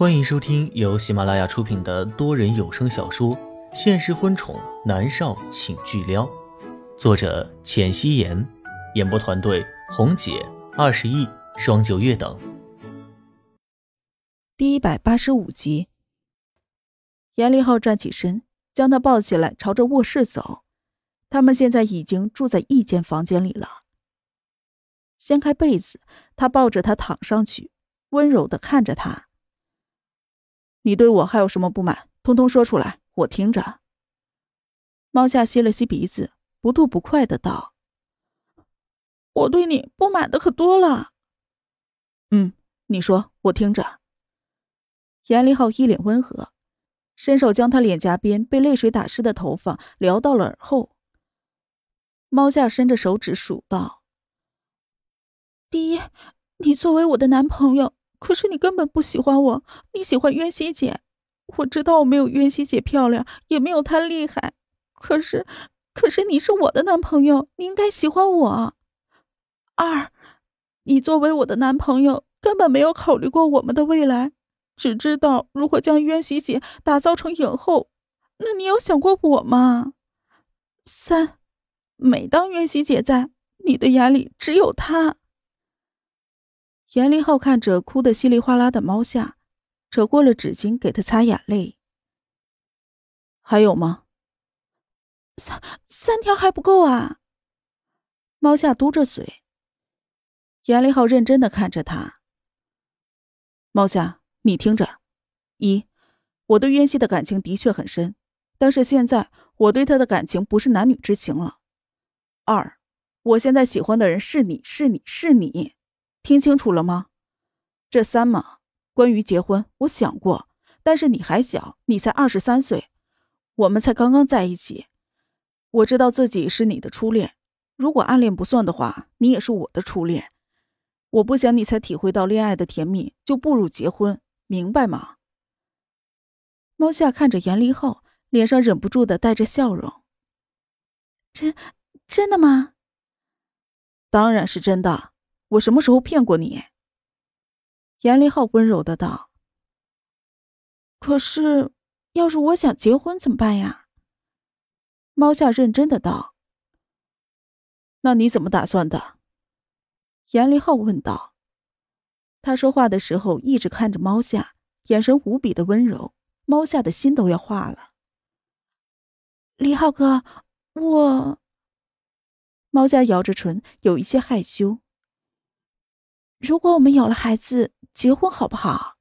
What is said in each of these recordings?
欢迎收听由喜马拉雅出品的多人有声小说《现实婚宠男少请巨撩》，作者：浅汐颜，演播团队：红姐、二十亿、双九月等。第一百八十五集，严立浩站起身，将他抱起来，朝着卧室走。他们现在已经住在一间房间里了。掀开被子，他抱着她躺上去，温柔的看着她。你对我还有什么不满？通通说出来，我听着。猫夏吸了吸鼻子，不吐不快的道：“我对你不满的可多了。”嗯，你说，我听着。严立浩一脸温和，伸手将他脸颊边被泪水打湿的头发撩到了耳后。猫夏伸着手指数道：“第一，你作为我的男朋友。”可是你根本不喜欢我，你喜欢渊熙姐。我知道我没有渊熙姐漂亮，也没有她厉害。可是，可是你是我的男朋友，你应该喜欢我。二，你作为我的男朋友，根本没有考虑过我们的未来，只知道如何将渊熙姐打造成影后。那你有想过我吗？三，每当渊熙姐在，你的眼里只有她。严立浩看着哭得稀里哗啦的猫夏，扯过了纸巾给他擦眼泪。还有吗？三三条还不够啊！猫夏嘟着嘴。严立浩认真的看着他。猫夏，你听着，一，我对渊熙的感情的确很深，但是现在我对他的感情不是男女之情了。二，我现在喜欢的人是你是你是你。听清楚了吗？这三嘛，关于结婚，我想过，但是你还小，你才二十三岁，我们才刚刚在一起。我知道自己是你的初恋，如果暗恋不算的话，你也是我的初恋。我不想你才体会到恋爱的甜蜜就步入结婚，明白吗？猫夏看着严立浩，脸上忍不住的带着笑容。真真的吗？当然是真的。我什么时候骗过你？严立浩温柔的道。可是，要是我想结婚怎么办呀？猫夏认真的道。那你怎么打算的？严立浩问道。他说话的时候一直看着猫夏，眼神无比的温柔，猫夏的心都要化了。李浩哥，我……猫夏咬着唇，有一些害羞。如果我们有了孩子，结婚好不好？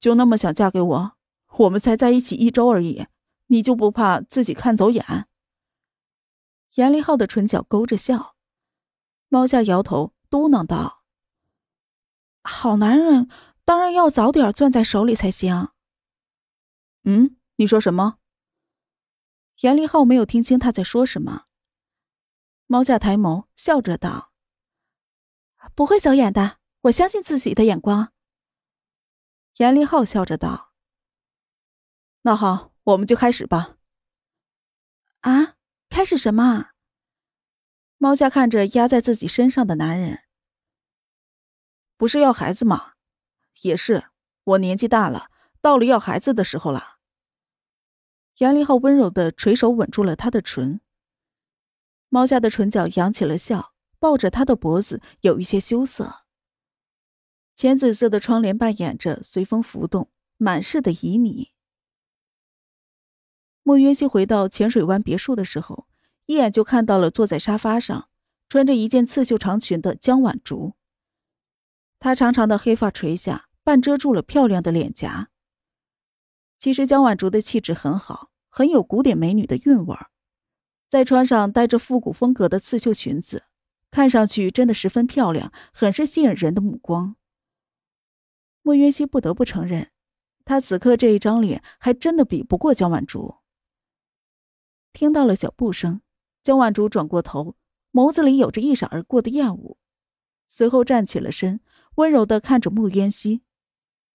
就那么想嫁给我？我们才在一起一周而已，你就不怕自己看走眼？严立浩的唇角勾着笑，猫夏摇头嘟囔道：“好男人当然要早点攥在手里才行。”嗯，你说什么？严立浩没有听清他在说什么。猫夏抬眸笑着道。不会走眼的，我相信自己的眼光。严立浩笑着道：“那好，我们就开始吧。”啊，开始什么？猫夏看着压在自己身上的男人，不是要孩子吗？也是，我年纪大了，到了要孩子的时候了。严立浩温柔的垂手吻住了他的唇，猫夏的唇角扬起了笑。抱着他的脖子，有一些羞涩。浅紫色的窗帘扮演着随风浮动，满是的旖旎。莫渊熙回到浅水湾别墅的时候，一眼就看到了坐在沙发上，穿着一件刺绣长裙的江晚竹。她长长的黑发垂下，半遮住了漂亮的脸颊。其实江晚竹的气质很好，很有古典美女的韵味儿，再穿上带着复古风格的刺绣裙子。看上去真的十分漂亮，很是吸引人的目光。莫渊熙不得不承认，他此刻这一张脸还真的比不过江晚竹。听到了脚步声，江晚竹转过头，眸子里有着一闪而过的厌恶，随后站起了身，温柔的看着莫渊熙。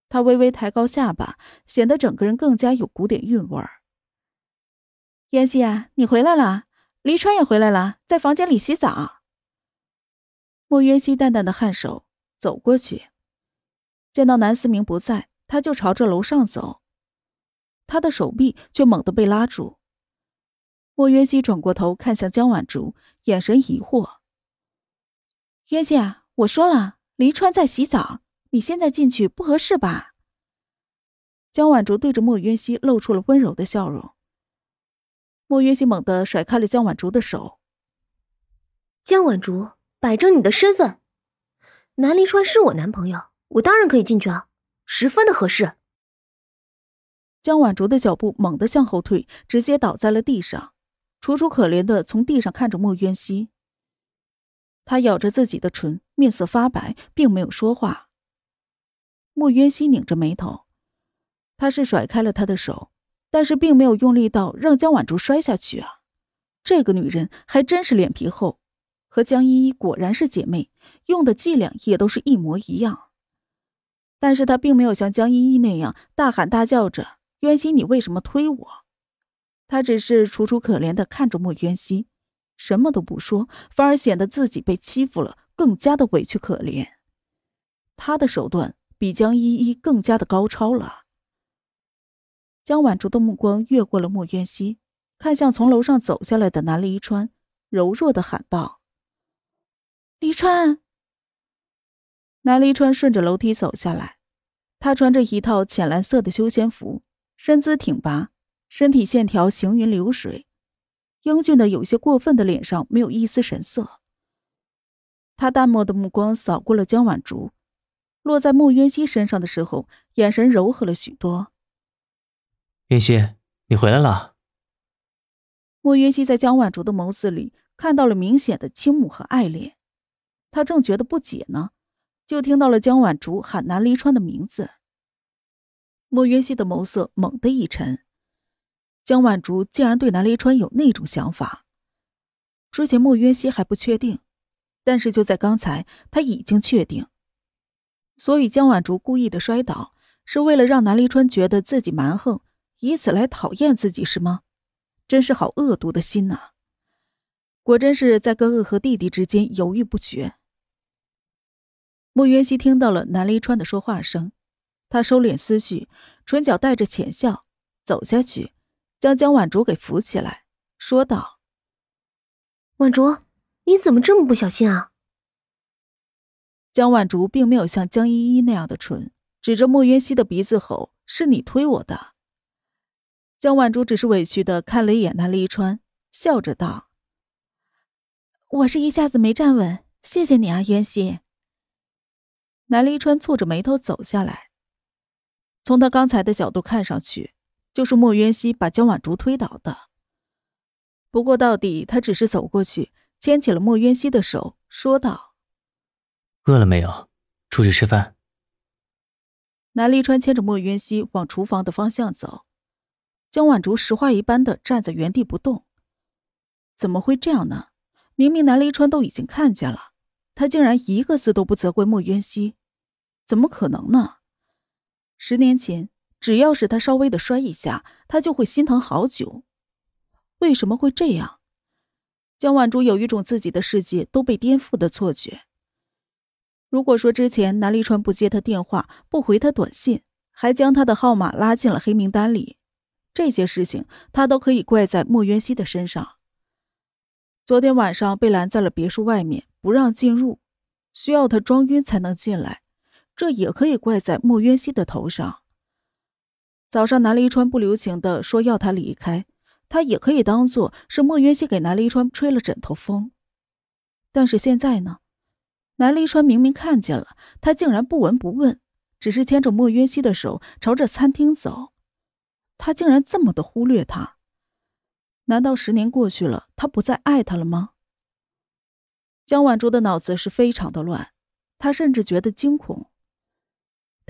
他微微抬高下巴，显得整个人更加有古典韵味儿。渊熙啊，你回来了，黎川也回来了，在房间里洗澡。莫渊熙淡淡的颔首，走过去。见到南思明不在，他就朝着楼上走，他的手臂却猛地被拉住。莫渊熙转过头看向江晚竹，眼神疑惑：“渊熙啊，我说了，黎川在洗澡，你现在进去不合适吧？”江晚竹对着莫渊熙露出了温柔的笑容。莫渊熙猛地甩开了江晚竹的手。江晚竹，摆正你的身份，南离川是我男朋友。我当然可以进去啊，十分的合适。江晚竹的脚步猛地向后退，直接倒在了地上，楚楚可怜的从地上看着莫渊熙。他咬着自己的唇，面色发白，并没有说话。莫渊熙拧着眉头，他是甩开了他的手，但是并没有用力到让江晚竹摔下去啊。这个女人还真是脸皮厚，和江依依果然是姐妹，用的伎俩也都是一模一样。但是他并没有像江依依那样大喊大叫着：“渊熙，你为什么推我？”他只是楚楚可怜的看着莫渊熙，什么都不说，反而显得自己被欺负了，更加的委屈可怜。他的手段比江依依更加的高超了。江晚竹的目光越过了莫渊熙，看向从楼上走下来的南离川，柔弱的喊道：“离川。”南黎川顺着楼梯走下来，他穿着一套浅蓝色的休闲服，身姿挺拔，身体线条行云流水，英俊的有些过分的脸上没有一丝神色。他淡漠的目光扫过了江晚竹，落在穆渊熙身上的时候，眼神柔和了许多。渊熙，你回来了。穆渊熙在江晚竹的眸子里看到了明显的倾慕和爱恋，他正觉得不解呢。就听到了江晚竹喊南离川的名字，莫渊熙的眸色猛地一沉。江晚竹竟然对南离川有那种想法，之前莫渊熙还不确定，但是就在刚才，他已经确定。所以江晚竹故意的摔倒，是为了让南离川觉得自己蛮横，以此来讨厌自己，是吗？真是好恶毒的心呐！果真是在哥哥和弟弟之间犹豫不决。莫渊熙听到了南离川的说话声，他收敛思绪，唇角带着浅笑，走下去，将江晚竹给扶起来，说道：“婉竹，你怎么这么不小心啊？”江晚竹并没有像江依依那样的蠢，指着莫渊熙的鼻子吼：“是你推我的。”江晚竹只是委屈的看了一眼南离川，笑着道：“我是一下子没站稳，谢谢你啊，渊熙。”南离川蹙着眉头走下来，从他刚才的角度看上去，就是莫渊熙把江晚竹推倒的。不过到底，他只是走过去，牵起了莫渊熙的手，说道：“饿了没有？出去吃饭。”南离川牵着莫渊熙往厨房的方向走，江晚竹石化一般的站在原地不动。怎么会这样呢？明明南离川都已经看见了，他竟然一个字都不责怪莫渊熙。怎么可能呢？十年前，只要是他稍微的摔一下，他就会心疼好久。为什么会这样？江晚珠有一种自己的世界都被颠覆的错觉。如果说之前南立川不接他电话、不回他短信，还将他的号码拉进了黑名单里，这些事情他都可以怪在莫渊熙的身上。昨天晚上被拦在了别墅外面，不让进入，需要他装晕才能进来。这也可以怪在莫渊熙的头上。早上南离川不留情的说要他离开，他也可以当做是莫渊熙给南离川吹了枕头风。但是现在呢，南离川明明看见了，他竟然不闻不问，只是牵着莫渊熙的手朝着餐厅走。他竟然这么的忽略他？难道十年过去了，他不再爱他了吗？江晚珠的脑子是非常的乱，他甚至觉得惊恐。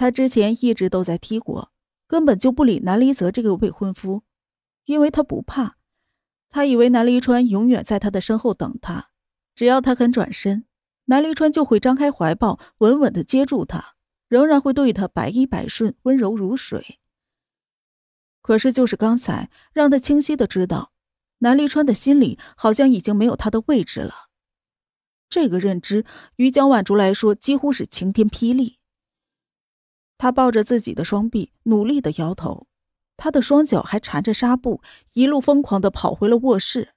他之前一直都在踢国，根本就不理南离泽这个未婚夫，因为他不怕。他以为南离川永远在他的身后等他，只要他肯转身，南离川就会张开怀抱，稳稳的接住他，仍然会对他百依百顺，温柔如水。可是就是刚才，让他清晰的知道，南离川的心里好像已经没有他的位置了。这个认知于江晚竹来说几乎是晴天霹雳。他抱着自己的双臂，努力的摇头，他的双脚还缠着纱布，一路疯狂的跑回了卧室，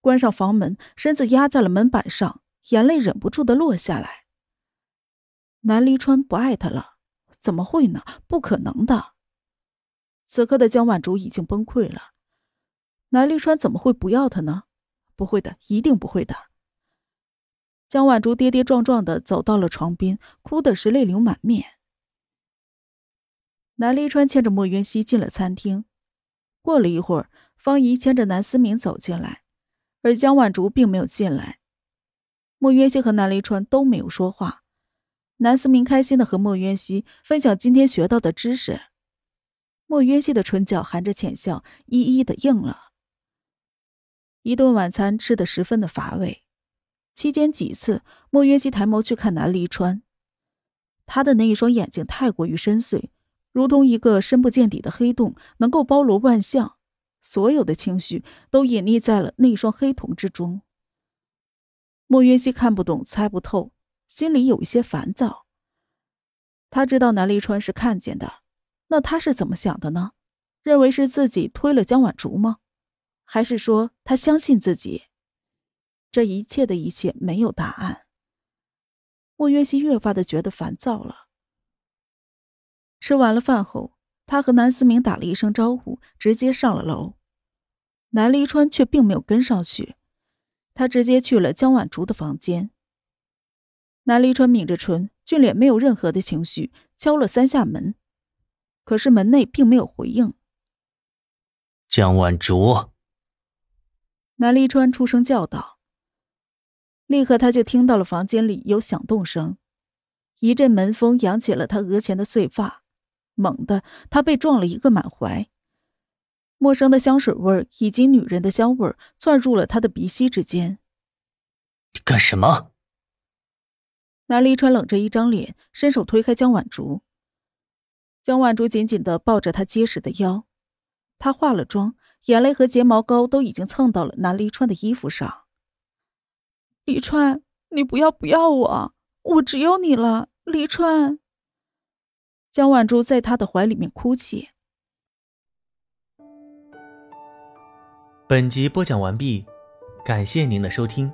关上房门，身子压在了门板上，眼泪忍不住的落下来。南离川不爱他了？怎么会呢？不可能的。此刻的江晚竹已经崩溃了，南离川怎么会不要他呢？不会的，一定不会的。江晚竹跌跌撞撞的走到了床边，哭的是泪流满面。南离川牵着莫渊熙进了餐厅。过了一会儿，方怡牵着南思明走进来，而江婉竹并没有进来。莫渊熙和南离川都没有说话。南思明开心的和莫渊熙分享今天学到的知识。莫渊熙的唇角含着浅笑，一一的应了。一顿晚餐吃的十分的乏味，期间几次，莫渊熙抬眸去看南离川，他的那一双眼睛太过于深邃。如同一个深不见底的黑洞，能够包罗万象，所有的情绪都隐匿在了那双黑瞳之中。莫渊熙看不懂，猜不透，心里有一些烦躁。他知道南离川是看见的，那他是怎么想的呢？认为是自己推了江晚竹吗？还是说他相信自己？这一切的一切没有答案。莫渊熙越发的觉得烦躁了。吃完了饭后，他和南思明打了一声招呼，直接上了楼。南离川却并没有跟上去，他直接去了江晚竹的房间。南离川抿着唇，俊脸没有任何的情绪，敲了三下门，可是门内并没有回应。江晚竹，南离川出声叫道。立刻他就听到了房间里有响动声，一阵门风扬起了他额前的碎发。猛地，他被撞了一个满怀。陌生的香水味以及女人的香味窜入了他的鼻息之间。你干什么？南离川冷着一张脸，伸手推开江晚竹。江晚竹紧紧的抱着他结实的腰，她化了妆，眼泪和睫毛膏都已经蹭到了南离川的衣服上。离川，你不要不要我，我只有你了，离川。江晚珠在他的怀里面哭泣。本集播讲完毕，感谢您的收听。